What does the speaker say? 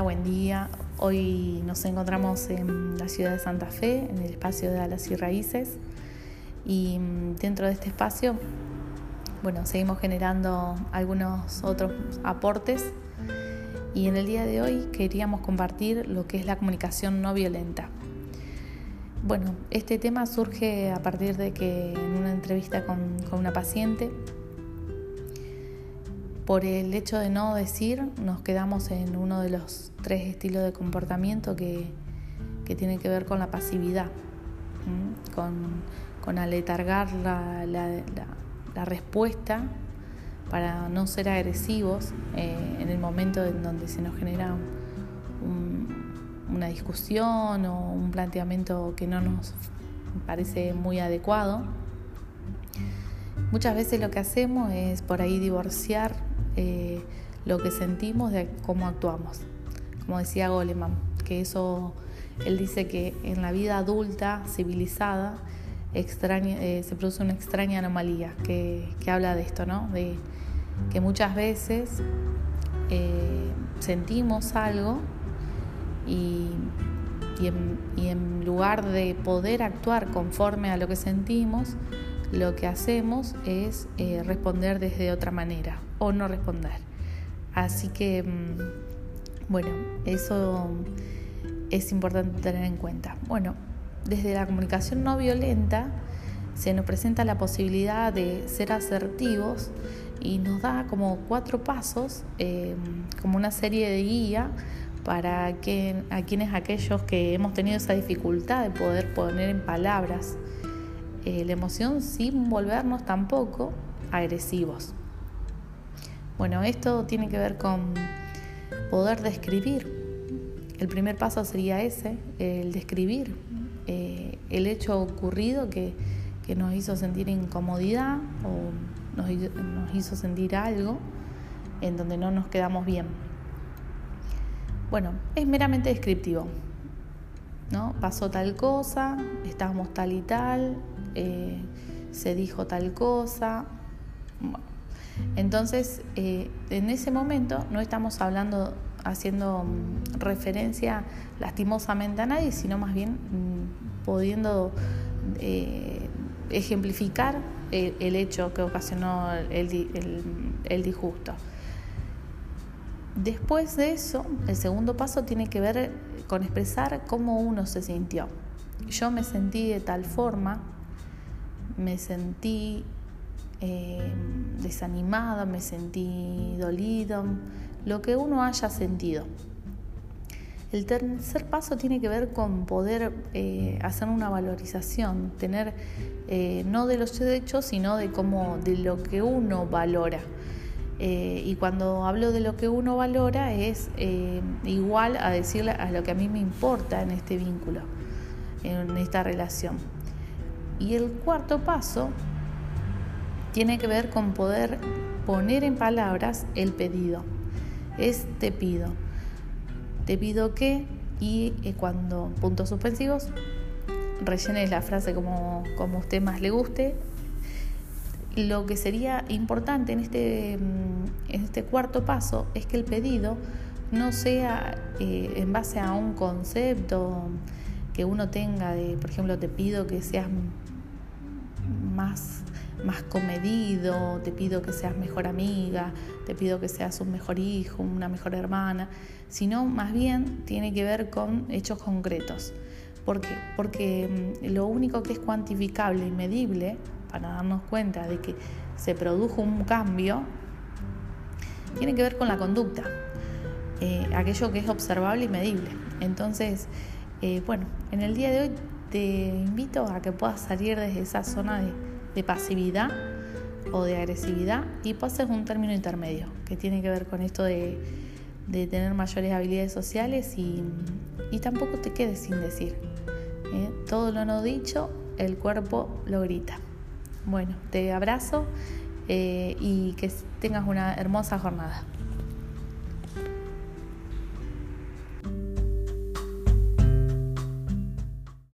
Buen día. Hoy nos encontramos en la ciudad de Santa Fe, en el espacio de Alas y Raíces. Y mm, dentro de este espacio, bueno, seguimos generando algunos otros aportes. Y en el día de hoy queríamos compartir lo que es la comunicación no violenta. Bueno, este tema surge a partir de que en una entrevista con una paciente por el hecho de no decir, nos quedamos en uno de los tres estilos de comportamiento que, que tiene que ver con la pasividad, con, con, aletargar la, la, respuesta para no ser agresivos eh, en el momento en donde se nos genera una discusión o un planteamiento que no nos parece muy adecuado. Muchas veces lo que hacemos es por ahí divorciar eh, lo que sentimos de cómo actuamos. Como decía Goleman, que eso, él dice que en la vida adulta, civilizada, eh, se produce una extraña anomalía que, habla de esto, ¿no? De que muchas veces eh, sentimos algo y, en, lugar de poder actuar conforme a lo que sentimos, lo que hacemos es responder desde otra manera, o no responder. Así que, mm, bueno, eso es importante tener en cuenta. Bueno, desde la comunicación no violenta se nos presenta la posibilidad de ser asertivos y nos da como cuatro pasos, em, como una serie de guía para a quienes aquellos que hemos tenido esa dificultad de poder poner en palabras eh, la emoción sin volvernos tampoco agresivos. Bueno, esto tiene que ver con poder describir. El primer paso sería ese, el describir eh, el hecho ocurrido que, nos hizo sentir incomodidad o nos, nos hizo sentir algo en donde no nos quedamos bien. Bueno, es meramente descriptivo. ¿no? Pasó tal cosa, estábamos tal y tal, eh, se dijo tal cosa. Entonces, eh, en ese momento no estamos hablando, haciendo mm, referencia lastimosamente a nadie, sino más bien mm, pudiendo eh, ejemplificar el, hecho que ocasionó el, disgusto. Después de eso, el segundo paso tiene que ver con expresar cómo uno se sintió. Yo me sentí de tal forma, me sentí eh, desanimada, me sentí dolido, lo que uno haya sentido. El tercer paso tiene que ver con poder eh, hacer una valorización, tener eh, no de los hechos, sino de cómo, de lo que uno valora. y cuando hablo de lo que uno valora es igual a decirle a lo que a mí me importa en este vínculo, en esta relación. Y el cuarto paso tiene que ver con poder poner en palabras el pedido. Es te pido. Te pido que y eh, cuando puntos suspensivos rellene la frase como, como a usted más le guste. Lo que sería importante en este, mm, en este cuarto paso es que el pedido no sea eh, en base a un concepto que uno tenga de, por ejemplo, te pido que seas más más comedido, te pido que seas mejor amiga, te pido que seas un mejor hijo, una mejor hermana, sino más bien tiene que ver con hechos concretos. ¿Por qué? Porque mm, lo único que es cuantificable y medible, para darnos cuenta de que se produjo un cambio, tiene que ver con la conducta, eh, aquello que es observable y medible. Entonces, eh, bueno, en el día de hoy te invito a que puedas salir desde esa zona de pasividad o de agresividad y pases un término intermedio que tiene que ver con esto de, tener mayores habilidades sociales y, tampoco te quedes sin decir. ¿eh? Todo lo no dicho, el cuerpo lo grita. Bueno, te abrazo eh, y que tengas una hermosa jornada.